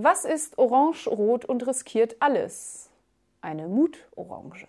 Was ist orange-rot und riskiert alles? Eine Mutorange.